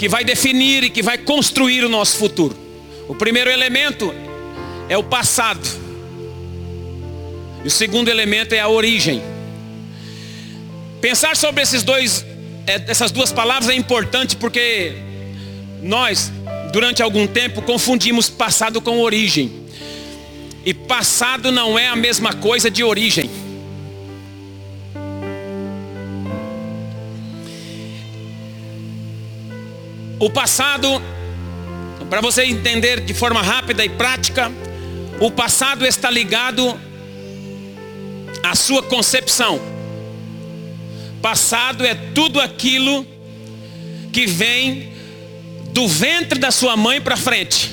que vai definir e que vai construir o nosso futuro. O primeiro elemento é o passado. E o segundo elemento é a origem. Pensar sobre esses dois, é, essas duas palavras é importante porque nós, durante algum tempo, confundimos passado com origem. E passado não é a mesma coisa de origem. O passado, para você entender de forma rápida e prática, o passado está ligado à sua concepção. Passado é tudo aquilo que vem do ventre da sua mãe para frente.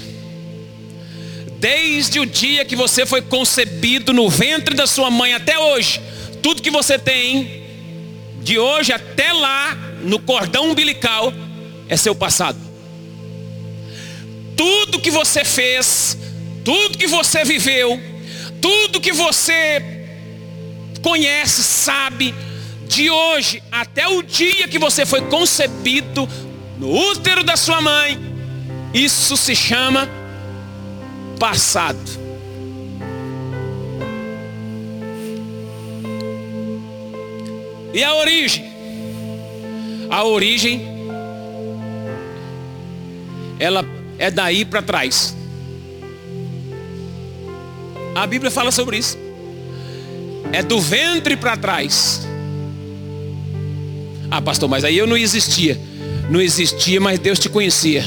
Desde o dia que você foi concebido no ventre da sua mãe até hoje, tudo que você tem, de hoje até lá, no cordão umbilical, é seu passado. Tudo que você fez, tudo que você viveu, tudo que você conhece, sabe, de hoje até o dia que você foi concebido no útero da sua mãe, isso se chama passado. E a origem? A origem, ela é daí para trás. A Bíblia fala sobre isso. É do ventre para trás. Ah, pastor, mas aí eu não existia. Não existia, mas Deus te conhecia.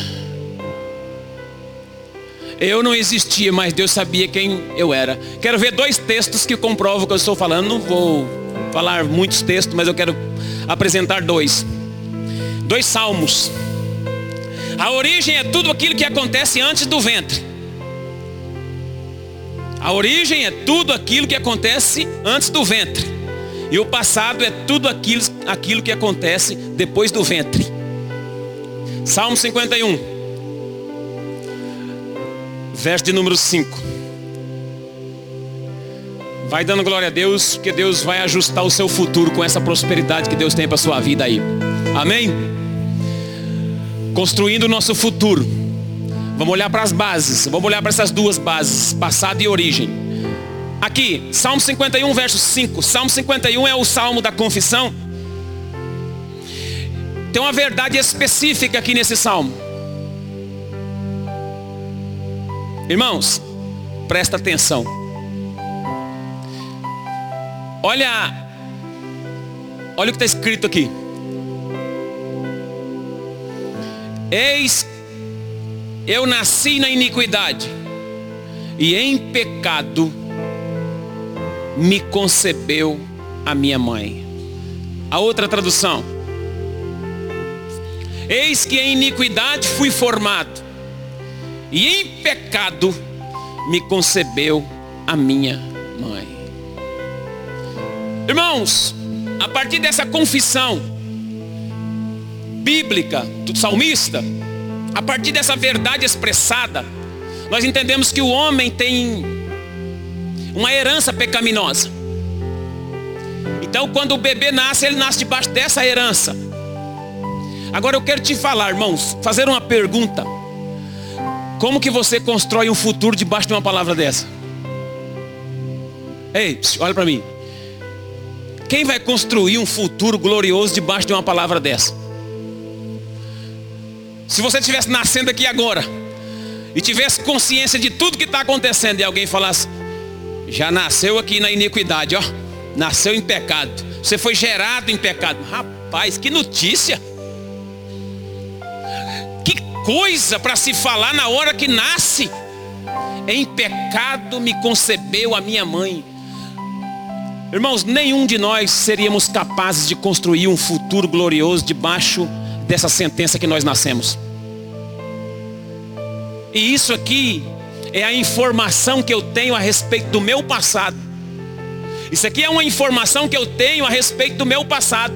Eu não existia, mas Deus sabia quem eu era. Quero ver dois textos que comprovam o que eu estou falando. Não vou falar muitos textos, mas eu quero apresentar dois. Dois salmos. A origem é tudo aquilo que acontece antes do ventre. A origem é tudo aquilo que acontece antes do ventre. E o passado é tudo aquilo, aquilo que acontece depois do ventre. Salmo 51, verso de número 5. Vai dando glória a Deus, que Deus vai ajustar o seu futuro com essa prosperidade que Deus tem para sua vida aí. Amém? Construindo o nosso futuro. Vamos olhar para as bases. Vamos olhar para essas duas bases, passado e origem. Aqui, Salmo 51, verso 5. Salmo 51 é o salmo da confissão. Tem uma verdade específica aqui nesse salmo. Irmãos, presta atenção. Olha, olha o que está escrito aqui. Eis, eu nasci na iniquidade, e em pecado me concebeu a minha mãe. A outra tradução. Eis que em iniquidade fui formado, e em pecado me concebeu a minha mãe. Irmãos, a partir dessa confissão bíblica do salmista, a partir dessa verdade expressada, nós entendemos que o homem tem uma herança pecaminosa. Então, quando o bebê nasce, ele nasce debaixo dessa herança. Agora eu quero te falar, irmãos, fazer uma pergunta. Como que você constrói um futuro debaixo de uma palavra dessa? Ei, olha para mim. Quem vai construir um futuro glorioso debaixo de uma palavra dessa? Se você estivesse nascendo aqui agora e tivesse consciência de tudo que está acontecendo e alguém falasse, já nasceu aqui na iniquidade, ó, nasceu em pecado, você foi gerado em pecado. Rapaz, que notícia! coisa para se falar na hora que nasce. Em pecado me concebeu a minha mãe. Irmãos, nenhum de nós seríamos capazes de construir um futuro glorioso debaixo dessa sentença que nós nascemos. E isso aqui é a informação que eu tenho a respeito do meu passado. Isso aqui é uma informação que eu tenho a respeito do meu passado.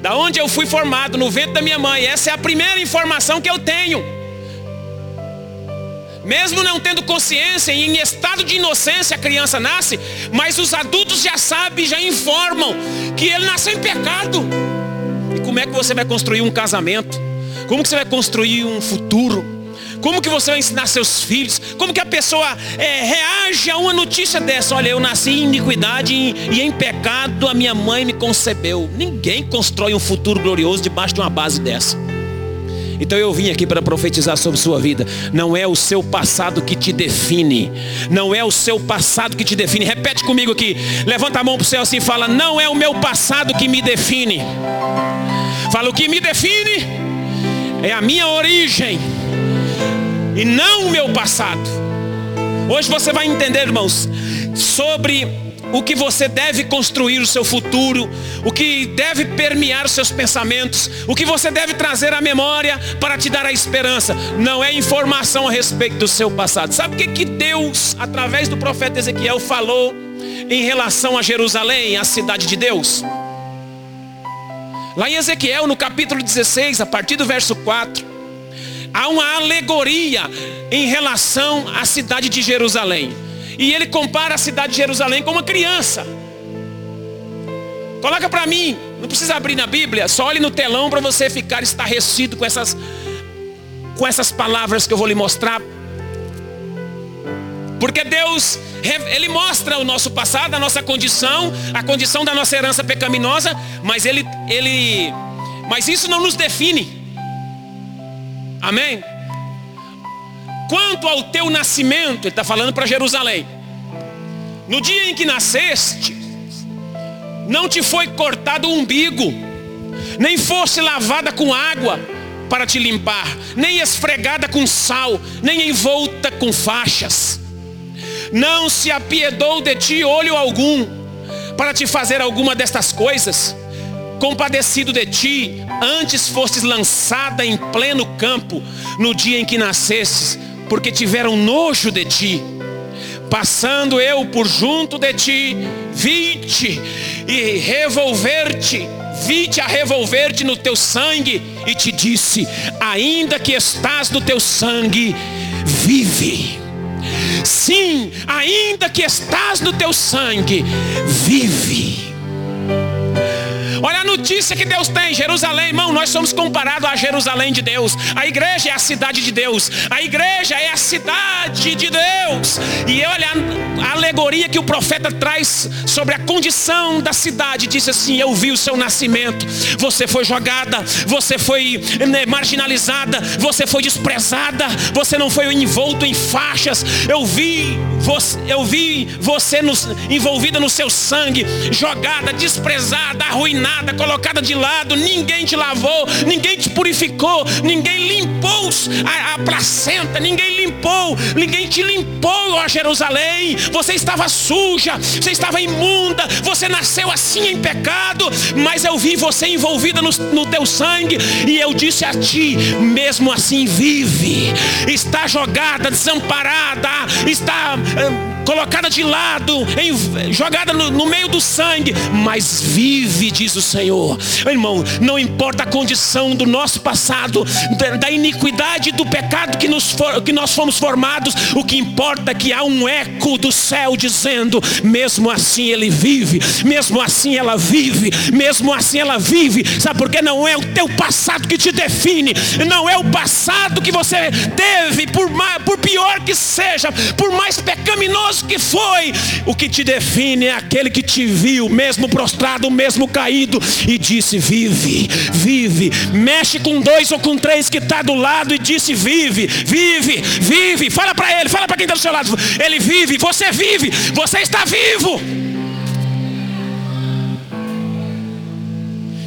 Da onde eu fui formado, no ventre da minha mãe. Essa é a primeira informação que eu tenho. Mesmo não tendo consciência, em estado de inocência a criança nasce, mas os adultos já sabem, já informam que ele nasceu em pecado. E como é que você vai construir um casamento? Como que você vai construir um futuro? Como que você vai ensinar seus filhos? Como que a pessoa é, reage a uma notícia dessa? Olha, eu nasci em iniquidade e em pecado a minha mãe me concebeu. Ninguém constrói um futuro glorioso debaixo de uma base dessa. Então eu vim aqui para profetizar sobre sua vida. Não é o seu passado que te define. Não é o seu passado que te define. Repete comigo aqui. Levanta a mão para o céu assim e fala: Não é o meu passado que me define. Fala: O que me define é a minha origem e não o meu passado. Hoje você vai entender, irmãos, sobre o que você deve construir o seu futuro, o que deve permear os seus pensamentos, o que você deve trazer à memória para te dar a esperança. Não é informação a respeito do seu passado. Sabe o que, que Deus, através do profeta Ezequiel, falou em relação a Jerusalém, a cidade de Deus? Lá em Ezequiel, no capítulo 16, a partir do verso 4, há uma alegoria em relação à cidade de Jerusalém. E ele compara a cidade de Jerusalém com uma criança. Coloca para mim, não precisa abrir na Bíblia, só olhe no telão para você ficar estarrecido com essas com essas palavras que eu vou lhe mostrar. Porque Deus, Ele mostra o nosso passado, a nossa condição, a condição da nossa herança pecaminosa, mas Ele, Ele, mas isso não nos define. Amém? Quanto ao teu nascimento, ele está falando para Jerusalém. No dia em que nasceste, não te foi cortado o umbigo, nem fosse lavada com água para te limpar, nem esfregada com sal, nem envolta com faixas. Não se apiedou de ti olho algum para te fazer alguma destas coisas compadecido de ti, antes fostes lançada em pleno campo no dia em que nascestes, porque tiveram nojo de ti. Passando eu por junto de ti, vi-te e revolver-te, vi-te a revolver-te no teu sangue e te disse: ainda que estás no teu sangue, vive. Sim, ainda que estás no teu sangue, vive. Olha a notícia que Deus tem. Jerusalém, irmão, nós somos comparados a Jerusalém de Deus. A igreja é a cidade de Deus. A igreja é a cidade de Deus. E olha alegoria que o profeta traz sobre a condição da cidade. Diz assim: Eu vi o seu nascimento. Você foi jogada, você foi né, marginalizada, você foi desprezada, você não foi envolto em faixas. Eu vi você, eu vi você no, envolvida no seu sangue, jogada, desprezada, arruinada nada, colocada de lado, ninguém te lavou, ninguém te purificou, ninguém limpou a, a placenta, ninguém limpou, ninguém te limpou, ó Jerusalém. Você estava suja, você estava imunda, você nasceu assim em pecado, mas eu vi você envolvida no, no teu sangue, e eu disse a ti, mesmo assim vive, está jogada, desamparada, está. Colocada de lado, em, jogada no, no, meio do sangue, mas vive, diz o Senhor. Irmão, não importa a condição do nosso passado, da, da iniquidade do pecado que, nos for, que nós fomos formados, o que importa é que há um eco do céu dizendo: mesmo assim ele vive, mesmo assim ela vive, mesmo assim ela vive. Sabe por que não é o teu passado que te define, não é o passado que você teve, por, mais, por pior que seja, por mais pecaminoso que foi, o que te define é aquele que te viu, mesmo prostrado, mesmo caído, e disse: Vive, vive. Mexe com dois ou com três que está do lado e disse: Vive, vive, vive. Fala para ele, fala para quem está do seu lado. Ele vive, você vive, você está vivo.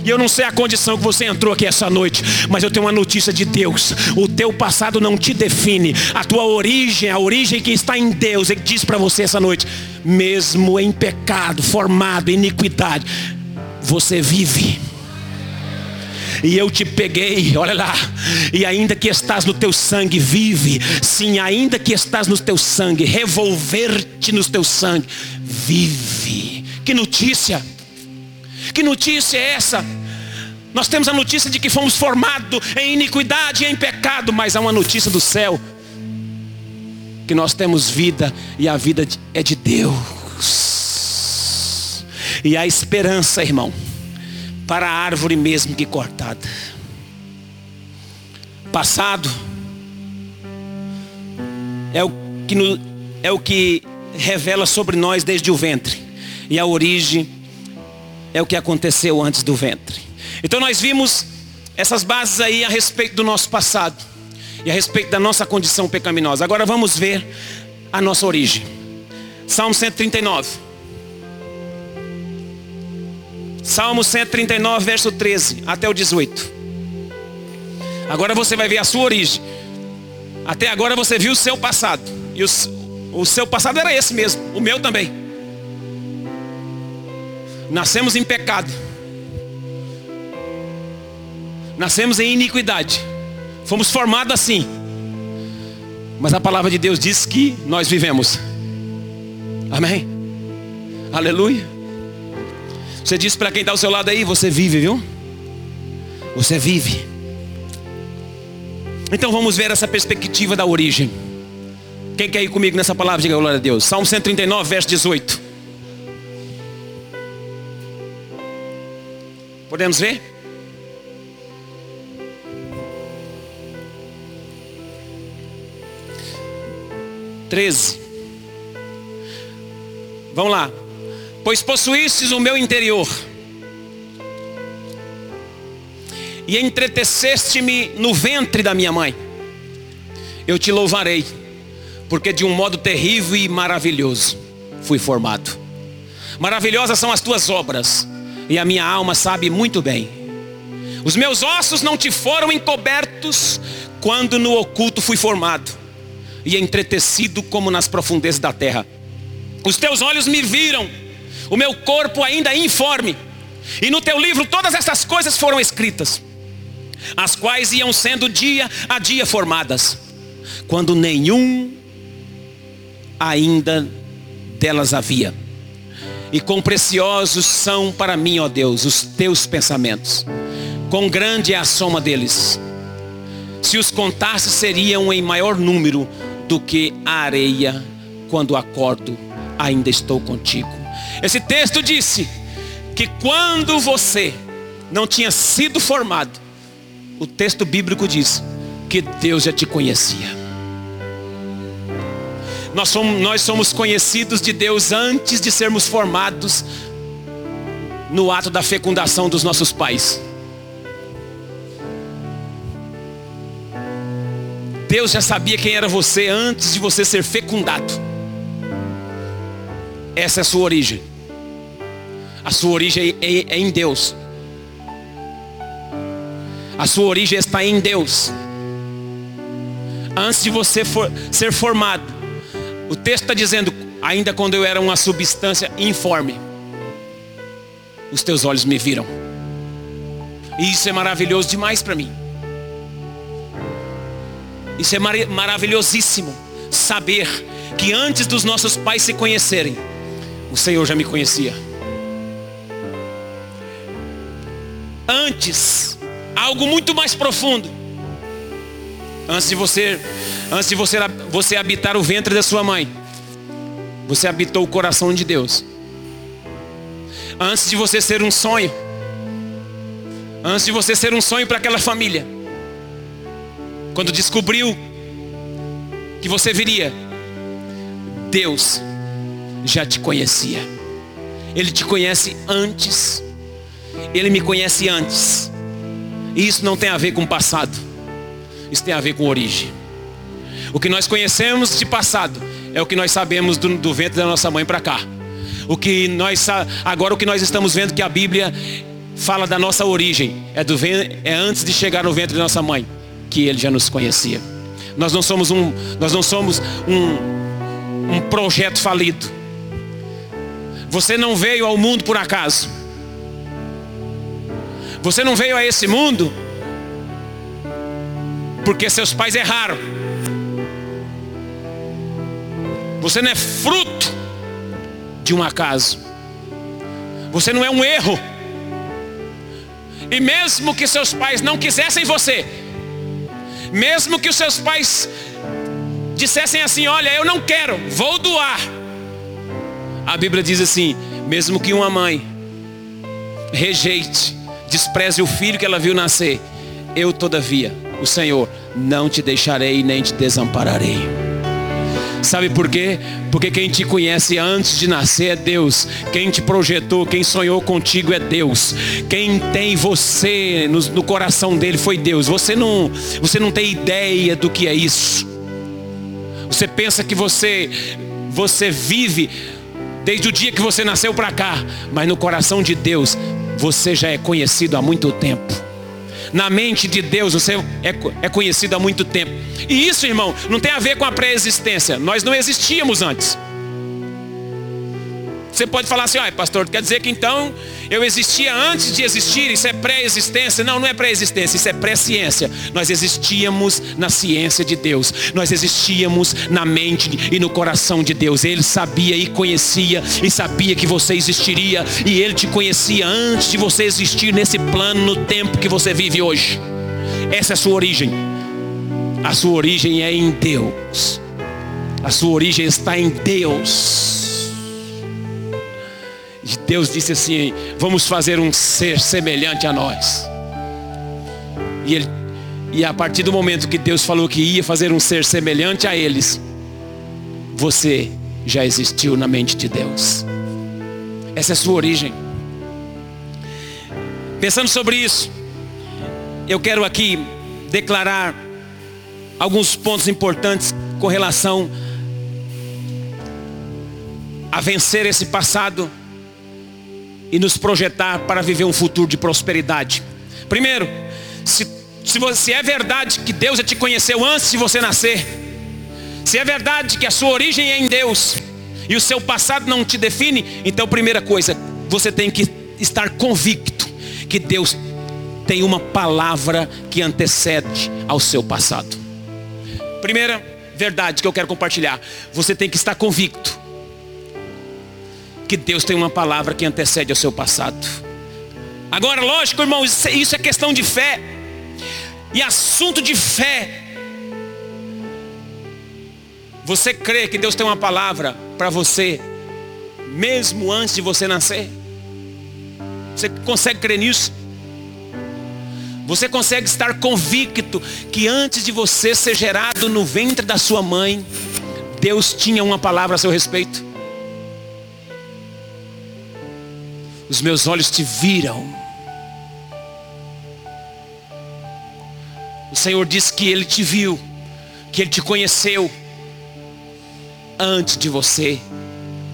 E eu não sei a condição que você entrou aqui essa noite, mas eu tenho uma notícia de Deus. O teu passado não te define. A tua origem, a origem que está em Deus, ele diz para você essa noite, mesmo em pecado, formado em iniquidade, você vive. E eu te peguei, olha lá. E ainda que estás no teu sangue, vive. Sim, ainda que estás no teu sangue, revolver-te no teu sangue, vive. Que notícia! Que notícia é essa? Nós temos a notícia de que fomos formados em iniquidade e em pecado, mas há uma notícia do céu que nós temos vida e a vida é de Deus. E há esperança, irmão, para a árvore mesmo que cortada. passado é o que, no, é o que revela sobre nós desde o ventre. E a origem é o que aconteceu antes do ventre. Então nós vimos essas bases aí a respeito do nosso passado e a respeito da nossa condição pecaminosa. Agora vamos ver a nossa origem. Salmo 139. Salmo 139, verso 13 até o 18. Agora você vai ver a sua origem. Até agora você viu o seu passado. E o, o seu passado era esse mesmo, o meu também. Nascemos em pecado. Nascemos em iniquidade. Fomos formados assim. Mas a palavra de Deus diz que nós vivemos. Amém? Aleluia. Você diz para quem está ao seu lado aí, você vive, viu? Você vive. Então vamos ver essa perspectiva da origem. Quem quer ir comigo nessa palavra? Diga glória a Deus. Salmo 139, verso 18. Podemos ver? Treze. Vamos lá. Pois possuístes o meu interior e entreteceste-me no ventre da minha mãe. Eu te louvarei, porque de um modo terrível e maravilhoso fui formado. Maravilhosas são as tuas obras, e a minha alma sabe muito bem. Os meus ossos não te foram encobertos quando no oculto fui formado e entretecido como nas profundezas da terra. Os teus olhos me viram, o meu corpo ainda informe, e no teu livro todas essas coisas foram escritas as quais iam sendo dia a dia formadas, quando nenhum ainda delas havia. E quão preciosos são para mim, ó Deus, os teus pensamentos. Quão grande é a soma deles. Se os contasse, seriam em maior número do que a areia. Quando acordo, ainda estou contigo. Esse texto disse que quando você não tinha sido formado, o texto bíblico diz que Deus já te conhecia. Nós somos, nós somos conhecidos de Deus antes de sermos formados no ato da fecundação dos nossos pais. Deus já sabia quem era você antes de você ser fecundado. Essa é a sua origem. A sua origem é, é, em Deus. A sua origem está em Deus. Antes de você for, ser formado, o texto está dizendo, ainda quando eu era uma substância informe, os teus olhos me viram. E isso é maravilhoso demais para mim. Isso é mar maravilhosíssimo saber que antes dos nossos pais se conhecerem, o Senhor já me conhecia. Antes algo muito mais profundo. Antes de você, antes de você, você habitar o ventre da sua mãe, você habitou o coração de Deus. Antes de você ser um sonho, antes de você ser um sonho para aquela família, quando descobriu que você viria, Deus já te conhecia. Ele te conhece antes. Ele me conhece antes. E isso não tem a ver com passado. Isso tem a ver com origem. O que nós conhecemos de passado é o que nós sabemos do, do ventre da nossa mãe para cá. O que nós agora o que nós estamos vendo que a Bíblia fala da nossa origem é do é antes de chegar no ventre da nossa mãe que ele já nos conhecia. Nós não somos um nós não somos um, um projeto falido. Você não veio ao mundo por acaso. Você não veio a esse mundo porque seus pais erraram. Você não é fruto de um acaso. Você não é um erro. E mesmo que seus pais não quisessem você, mesmo que os seus pais dissessem assim: Olha, eu não quero, vou doar. A Bíblia diz assim: mesmo que uma mãe rejeite despreze o filho que ela viu nascer, Eu, todavia, o Senhor, não te deixarei nem te desampararei. Sabe por quê? Porque quem te conhece antes de nascer é Deus. Quem te projetou, quem sonhou contigo é Deus. Quem tem você no, no, coração dele foi Deus. Você não, você não tem ideia do que é isso. Você pensa que você, você vive desde o dia que você nasceu para cá, mas no coração de Deus você já é conhecido há muito tempo. Na mente de Deus você é, é conhecido há muito tempo. E isso, irmão, não tem a ver com a pré-existência. Nós não existíamos antes. Você pode falar assim, ah, pastor, quer dizer que então eu existia antes de existir, isso é pré-existência? Não, não é pré-existência, isso é pré-ciência. Nós existíamos na ciência de Deus, nós existíamos na mente e no coração de Deus. Ele sabia e conhecia e sabia que você existiria, e Ele te conhecia antes de você existir nesse plano, no tempo que você vive hoje. Essa é a sua origem. A sua origem é em Deus. A sua origem está em Deus. Deus disse assim: vamos fazer um ser semelhante a nós. E, ele, e a partir do momento que Deus falou que ia fazer um ser semelhante a eles, você já existiu na mente de Deus. Essa é a sua origem. Pensando sobre isso, eu quero aqui declarar alguns pontos importantes com relação a vencer esse passado e nos projetar para viver um futuro de prosperidade. Primeiro, se, se, você, se é verdade que Deus já te conheceu antes de você nascer, se é verdade que a sua origem é em Deus e o seu passado não te define, então primeira coisa, você tem que estar convicto que Deus tem uma palavra que antecede ao seu passado. Primeira verdade que eu quero compartilhar, você tem que estar convicto que Deus tem uma palavra que antecede ao seu passado. Agora, lógico, irmão, isso é questão de fé. E assunto de fé. Você crê que Deus tem uma palavra para você, mesmo antes de você nascer? Você consegue crer nisso? Você consegue estar convicto que antes de você ser gerado no ventre da sua mãe, Deus tinha uma palavra a seu respeito? Os meus olhos te viram. O Senhor diz que Ele te viu, que Ele te conheceu antes de você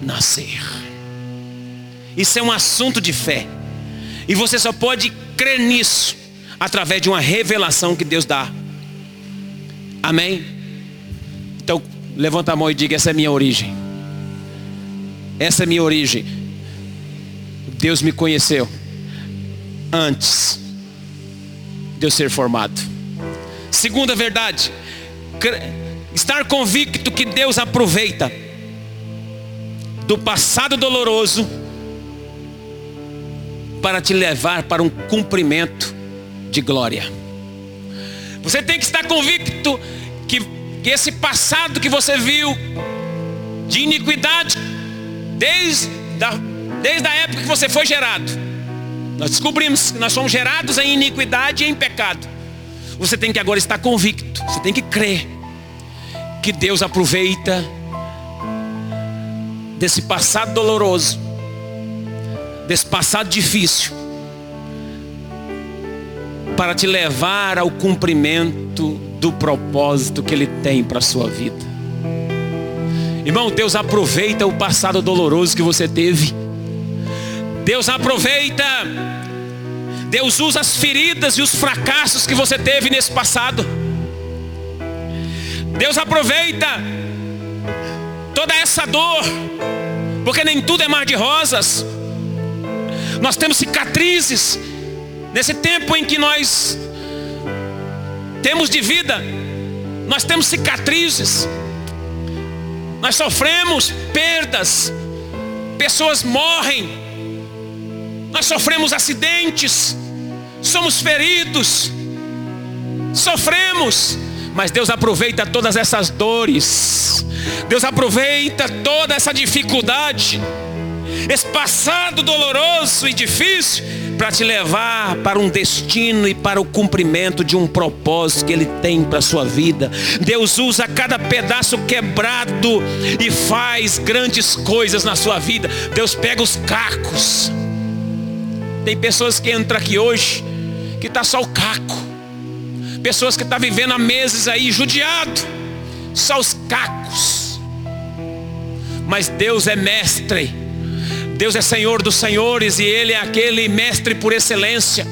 nascer. Isso é um assunto de fé. E você só pode crer nisso através de uma revelação que Deus dá. Amém? Então, levanta a mão e diga: essa é a minha origem. Essa é a minha origem. Deus me conheceu antes de eu ser formado. Segunda verdade, estar convicto que Deus aproveita do passado doloroso para te levar para um cumprimento de glória. Você tem que estar convicto que, que esse passado que você viu de iniquidade, desde a Desde a época que você foi gerado. Nós descobrimos que nós somos gerados em iniquidade e em pecado. Você tem que agora estar convicto, você tem que crer que Deus aproveita desse passado doloroso, desse passado difícil, para te levar ao cumprimento do propósito que Ele tem para a sua vida. Irmão, Deus aproveita o passado doloroso que você teve Deus aproveita. Deus usa as feridas e os fracassos que você teve nesse passado. Deus aproveita toda essa dor, porque nem tudo é mar de rosas. Nós temos cicatrizes nesse tempo em que nós temos de vida, nós temos cicatrizes, nós sofremos perdas, pessoas morrem, nós sofremos acidentes, somos feridos, sofremos, mas Deus aproveita todas essas dores, Deus aproveita toda essa dificuldade esse passado doloroso e difícil, para te levar para um destino e para o cumprimento de um propósito que Ele tem para a sua vida. Deus usa cada pedaço quebrado e faz grandes coisas na sua vida. Deus pega os cacos. Tem pessoas que entram aqui hoje que está só o caco. Pessoas que estão tá vivendo há meses aí judiado. Só os cacos. Mas Deus é mestre Deus é Senhor dos senhores e Ele é aquele mestre por excelência,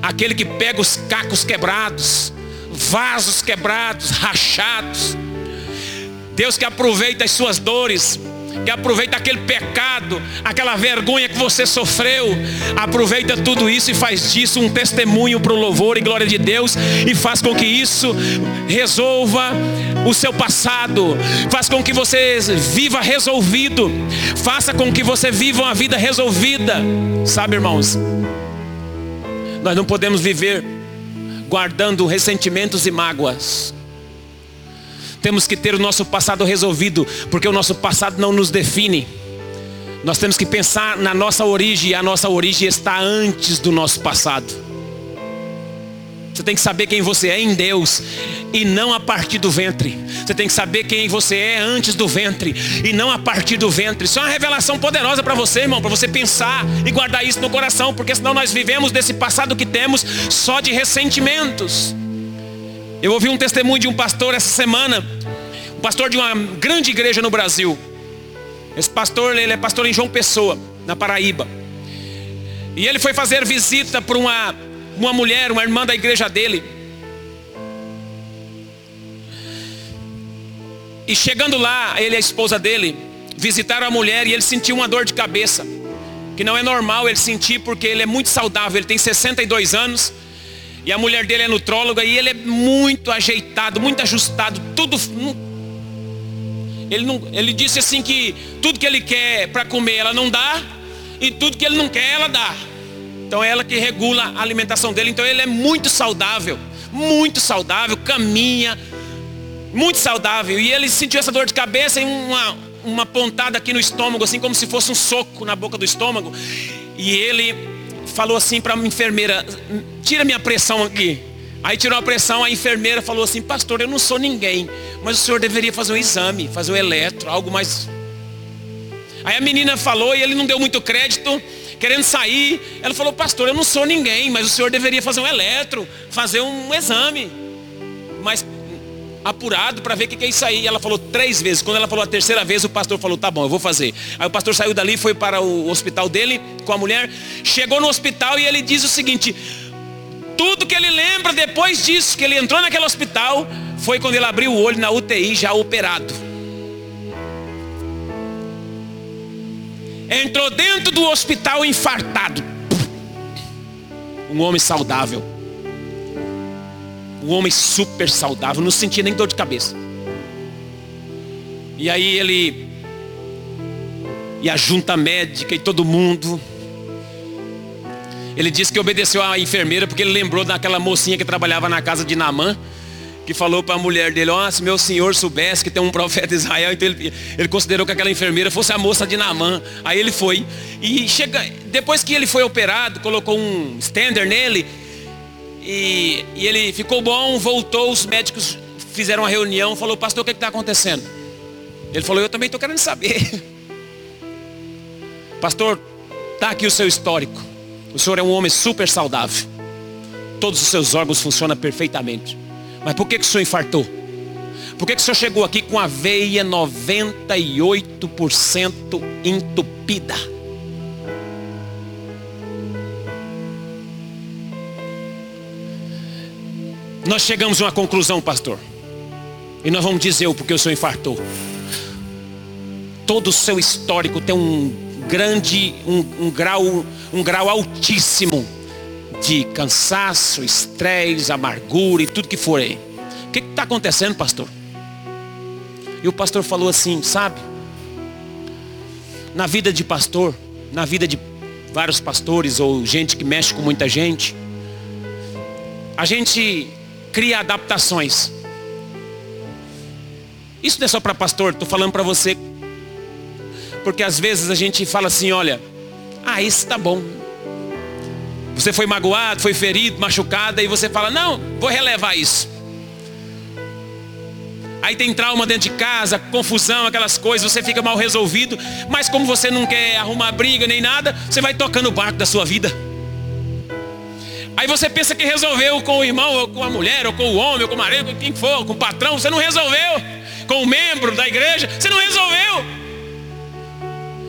aquele que pega os cacos quebrados, vasos quebrados, rachados. Deus que aproveita as suas dores, que aproveita aquele pecado, aquela vergonha que você sofreu, aproveita tudo isso e faz disso um testemunho para o louvor e glória de Deus e faz com que isso resolva o seu passado, faz com que você viva resolvido, faça com que você viva uma vida resolvida, sabe, irmãos? Nós não podemos viver guardando ressentimentos e mágoas. Temos que ter o nosso passado resolvido, porque o nosso passado não nos define. Nós temos que pensar na nossa origem, e a nossa origem está antes do nosso passado. Você tem que saber quem você é em Deus e não a partir do ventre. Você tem que saber quem você é antes do ventre e não a partir do ventre. Isso é uma revelação poderosa para você, irmão, para você pensar e guardar isso no coração, porque senão nós vivemos desse passado que temos só de ressentimentos. Eu ouvi um testemunho de um pastor essa semana, um pastor de uma grande igreja no Brasil. Esse pastor, ele é pastor em João Pessoa, na Paraíba. E ele foi fazer visita para uma, uma mulher, uma irmã da igreja dele. E chegando lá, ele e a esposa dele visitaram a mulher e ele sentiu uma dor de cabeça. Que não é normal ele sentir porque ele é muito saudável, ele tem 62 anos e a mulher dele é nutróloga e ele é muito ajeitado, muito ajustado, tudo. Ele, não, ele disse assim que tudo que ele quer para comer ela não dá, e tudo que ele não quer ela dá. Então é ela que regula a alimentação dele. Então ele é muito saudável, muito saudável, caminha, muito saudável. E ele sentiu essa dor de cabeça e uma, uma pontada aqui no estômago, assim como se fosse um soco na boca do estômago. E ele falou assim para a enfermeira: tira minha pressão aqui. Aí tirou a pressão, a enfermeira falou assim: Pastor, eu não sou ninguém, mas o senhor deveria fazer um exame, fazer um eletro, algo mais. Aí a menina falou e ele não deu muito crédito, querendo sair. Ela falou: Pastor, eu não sou ninguém, mas o senhor deveria fazer um eletro, fazer um exame. Mas apurado para ver o que, que é isso aí. E ela falou três vezes. Quando ela falou a terceira vez, o pastor falou: tá bom, eu vou fazer. Aí o pastor saiu dali, foi para o hospital dele com a mulher. Chegou no hospital e ele diz o seguinte: tudo que ele lembra depois disso, que ele entrou naquele hospital, foi quando ele abriu o olho na UTI já operado. Entrou dentro do hospital infartado. Um homem saudável um homem super saudável, não sentia nem dor de cabeça. E aí ele e a junta médica e todo mundo. Ele disse que obedeceu à enfermeira porque ele lembrou daquela mocinha que trabalhava na casa de Namã, que falou para a mulher dele, ó, oh, se meu senhor soubesse que tem um profeta Israel, então ele, ele, considerou que aquela enfermeira fosse a moça de Namã. Aí ele foi. E chega, depois que ele foi operado, colocou um stander nele, e, e ele ficou bom, voltou, os médicos fizeram uma reunião, falou, pastor, o que está acontecendo? Ele falou, eu também estou querendo saber. Pastor, está aqui o seu histórico. O senhor é um homem super saudável. Todos os seus órgãos funcionam perfeitamente. Mas por que, que o senhor infartou? Por que, que o senhor chegou aqui com a veia 98% entupida? Nós chegamos a uma conclusão, pastor. E nós vamos dizer o porquê o senhor infartou. Todo o seu histórico tem um grande, um, um grau, um grau altíssimo de cansaço, estresse, amargura e tudo que for aí. O que está acontecendo, pastor? E o pastor falou assim, sabe? Na vida de pastor, na vida de vários pastores ou gente que mexe com muita gente, a gente cria adaptações. Isso não é só para pastor, estou falando para você. Porque às vezes a gente fala assim, olha, ah, isso tá bom. Você foi magoado, foi ferido, machucado, e você fala, não, vou relevar isso. Aí tem trauma dentro de casa, confusão, aquelas coisas, você fica mal resolvido, mas como você não quer arrumar briga nem nada, você vai tocando o barco da sua vida. Aí você pensa que resolveu com o irmão, ou com a mulher, ou com o homem, ou com o marido, com quem for, com o patrão, você não resolveu. Com o membro da igreja, você não resolveu.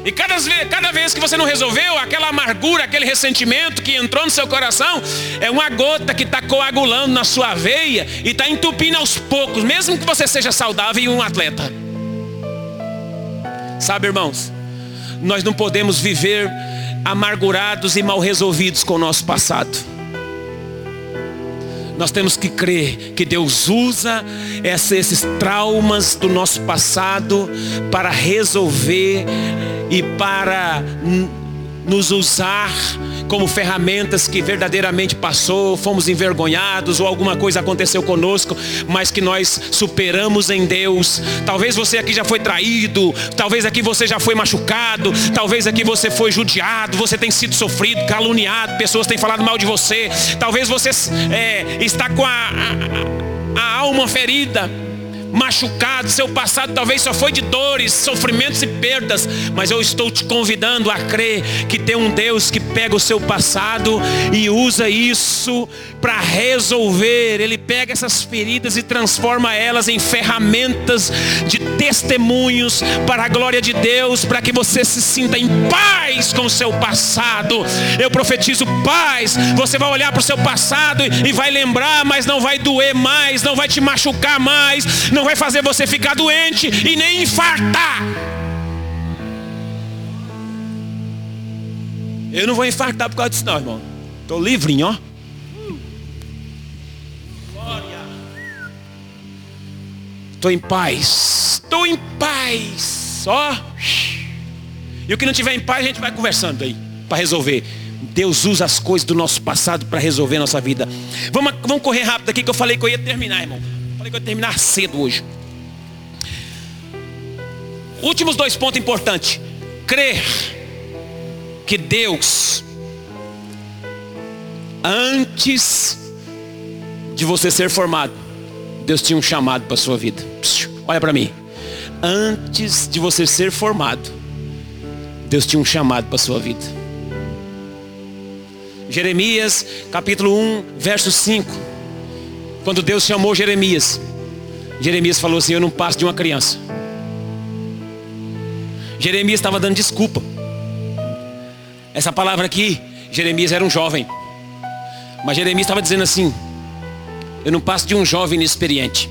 E cada cada vez que você não resolveu, aquela amargura, aquele ressentimento que entrou no seu coração, é uma gota que está coagulando na sua veia e está entupindo aos poucos, mesmo que você seja saudável e um atleta. Sabe, irmãos, nós não podemos viver amargurados e mal resolvidos com o nosso passado. Nós temos que crer que Deus usa esses traumas do nosso passado para resolver e para nos usar como ferramentas que verdadeiramente passou, fomos envergonhados ou alguma coisa aconteceu conosco, mas que nós superamos em Deus. Talvez você aqui já foi traído, talvez aqui você já foi machucado, talvez aqui você foi judiado, você tem sido sofrido, caluniado, pessoas têm falado mal de você, talvez você é, está com a, a, a alma ferida machucado, seu passado talvez só foi de dores, sofrimentos e perdas, mas eu estou te convidando a crer que tem um Deus que pega o seu passado e usa isso para resolver. Ele pega essas feridas e transforma elas em ferramentas de testemunhos para a glória de Deus, para que você se sinta em paz com o seu passado. Eu profetizo paz. Você vai olhar para o seu passado e vai lembrar, mas não vai doer mais, não vai te machucar mais, não vai fazer você ficar doente e nem infartar. Eu não vou infartar por causa disso, não, irmão. Estou livrinho, ó. Estou em paz. Estou em paz. Ó. E o que não tiver em paz, a gente vai conversando aí para resolver. Deus usa as coisas do nosso passado para resolver nossa vida. Vamos, vamos correr rápido aqui que eu falei que eu ia terminar, irmão. Falei que eu ia terminar cedo hoje. Últimos dois pontos importantes. Crer que Deus, antes de você ser formado, Deus tinha um chamado para a sua vida. Olha para mim. Antes de você ser formado, Deus tinha um chamado para a sua vida. Jeremias capítulo 1, verso 5. Quando Deus chamou Jeremias, Jeremias falou assim: Eu não passo de uma criança. Jeremias estava dando desculpa. Essa palavra aqui, Jeremias era um jovem. Mas Jeremias estava dizendo assim: Eu não passo de um jovem inexperiente.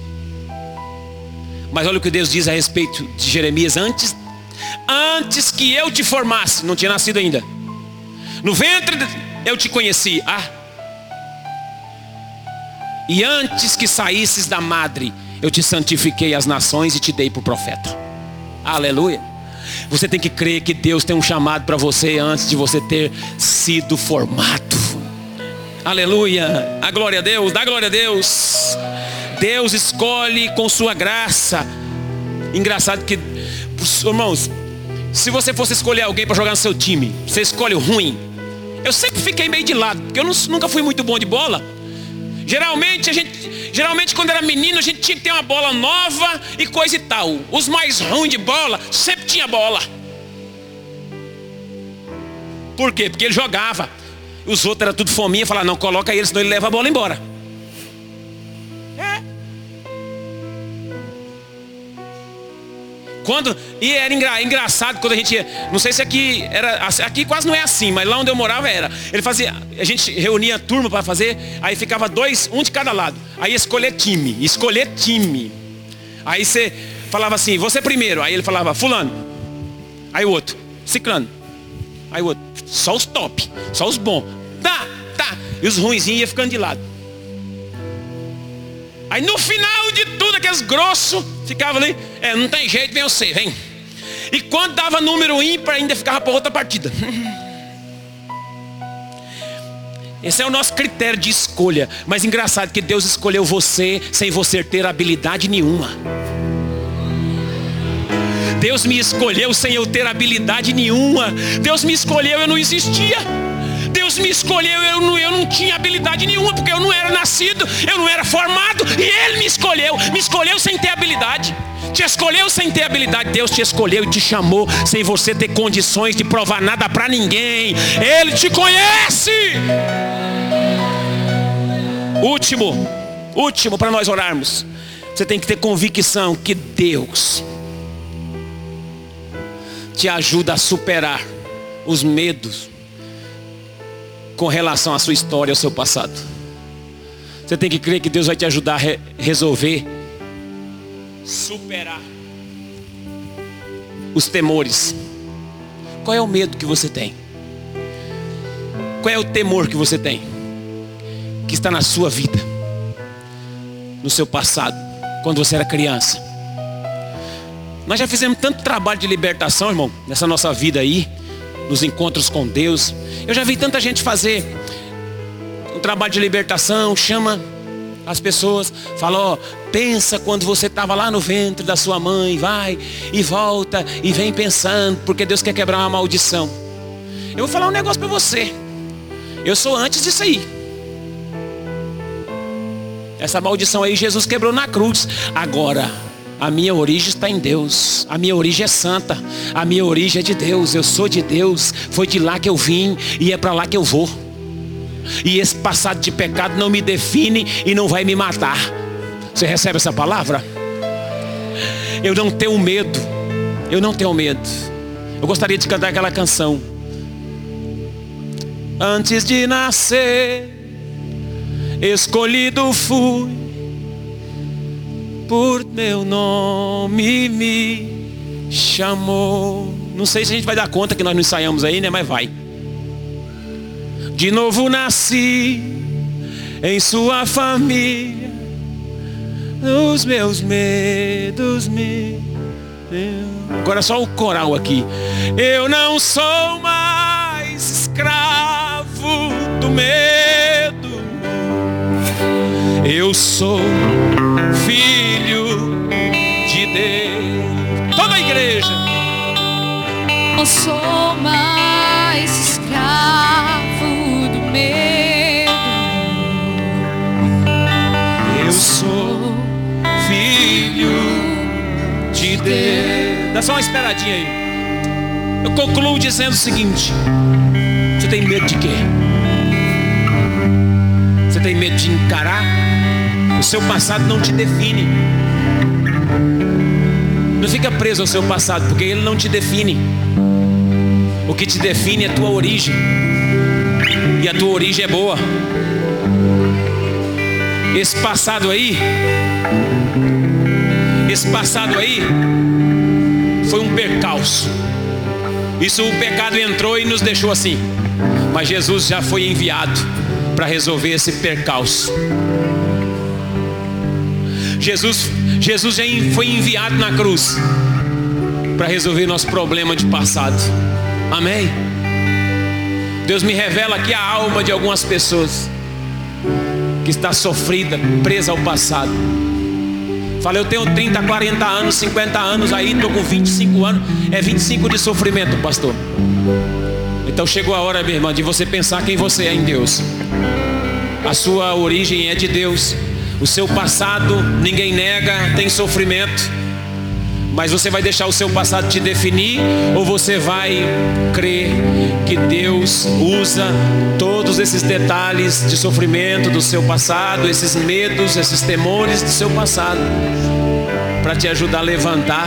Mas olha o que Deus diz a respeito de Jeremias antes, antes que eu te formasse, não tinha nascido ainda. No ventre eu te conheci. Ah, e antes que saísses da madre, eu te santifiquei as nações e te dei por profeta. Aleluia. Você tem que crer que Deus tem um chamado para você antes de você ter sido formado. Aleluia. A glória a Deus, dá glória a Deus. Deus escolhe com sua graça. Engraçado que, irmãos, se você fosse escolher alguém para jogar no seu time, você escolhe o ruim. Eu sempre fiquei meio de lado, porque eu nunca fui muito bom de bola. Geralmente a gente, geralmente quando era menino a gente tinha que ter uma bola nova e coisa e tal. Os mais ruins de bola sempre tinha bola. Por quê? Porque ele jogava. Os outros eram tudo fominha, falavam, não, coloca ele, senão ele leva a bola embora. Quando, e era engra, engraçado quando a gente ia, não sei se aqui era, aqui quase não é assim, mas lá onde eu morava era. Ele fazia, a gente reunia a turma para fazer, aí ficava dois, um de cada lado. Aí escolher time, escolher time. Aí você falava assim, você primeiro. Aí ele falava, fulano. Aí o outro, ciclano. Aí o outro, só os top, só os bons. Tá, tá. E os ruinzinhos ia ficando de lado. Aí no final de tudo, aqueles grossos ficavam ali. É, não tem jeito, vem você, vem. E quando dava número ímpar, ainda ficava para outra partida. Esse é o nosso critério de escolha. Mas engraçado que Deus escolheu você sem você ter habilidade nenhuma. Deus me escolheu sem eu ter habilidade nenhuma. Deus me escolheu, eu não existia. Deus me escolheu, eu não, eu não tinha habilidade nenhuma, porque eu não era nascido, eu não era formado, e Ele me escolheu, me escolheu sem ter habilidade. Te escolheu sem ter habilidade, Deus te escolheu e te chamou sem você ter condições de provar nada para ninguém. Ele te conhece. Último, último para nós orarmos. Você tem que ter convicção que Deus te ajuda a superar os medos com relação à sua história, ao seu passado. Você tem que crer que Deus vai te ajudar a re resolver, superar os temores. Qual é o medo que você tem? Qual é o temor que você tem? Que está na sua vida, no seu passado, quando você era criança. Nós já fizemos tanto trabalho de libertação, irmão, nessa nossa vida aí, nos encontros com Deus. Eu já vi tanta gente fazer um trabalho de libertação, chama as pessoas, fala, ó, pensa quando você estava lá no ventre da sua mãe, vai e volta e vem pensando, porque Deus quer quebrar uma maldição. Eu vou falar um negócio para você. Eu sou antes disso aí. Essa maldição aí Jesus quebrou na cruz. Agora, a minha origem está em Deus. A minha origem é santa. A minha origem é de Deus. Eu sou de Deus. Foi de lá que eu vim e é para lá que eu vou. E esse passado de pecado não me define e não vai me matar. Você recebe essa palavra? Eu não tenho medo. Eu não tenho medo. Eu gostaria de cantar aquela canção. Antes de nascer, escolhido fui por meu nome me chamou. Não sei se a gente vai dar conta que nós não ensaiamos aí, né? Mas vai. De novo nasci em sua família. Os meus medos me. Agora só o coral aqui. Eu não sou mais escravo do medo. Eu sou filho de Deus. Toda a igreja. Não sou mais escravo do medo. Eu sou filho de Deus. Dá só uma esperadinha aí. Eu concluo dizendo o seguinte: Você tem medo de quê? Você tem medo de encarar? O seu passado não te define. Não fica preso ao seu passado, porque ele não te define. O que te define é a tua origem. E a tua origem é boa. Esse passado aí, esse passado aí, foi um percalço. Isso o pecado entrou e nos deixou assim. Mas Jesus já foi enviado para resolver esse percalço. Jesus, Jesus já foi enviado na cruz para resolver nosso problema de passado. Amém? Deus me revela aqui a alma de algumas pessoas que está sofrida, presa ao passado. Falei, eu tenho 30, 40 anos, 50 anos aí, estou com 25 anos. É 25 de sofrimento, pastor. Então chegou a hora, minha irmã, de você pensar quem você é em Deus. A sua origem é de Deus. O seu passado, ninguém nega, tem sofrimento. Mas você vai deixar o seu passado te definir ou você vai crer que Deus usa todos esses detalhes de sofrimento do seu passado, esses medos, esses temores do seu passado, para te ajudar a levantar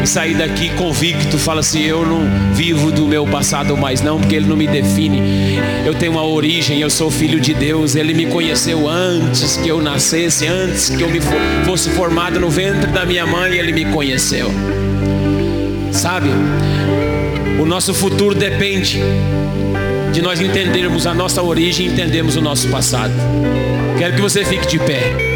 e sair daqui convicto? Fala assim: eu não vivo do meu passado mais, não, porque ele não me define. Eu tenho uma origem, eu sou filho de Deus, ele me conheceu antes que eu nascesse, antes que eu me fosse formado no ventre da minha mãe, ele me conheceu. Sabe? O nosso futuro depende de nós entendermos a nossa origem e entendermos o nosso passado. Quero que você fique de pé.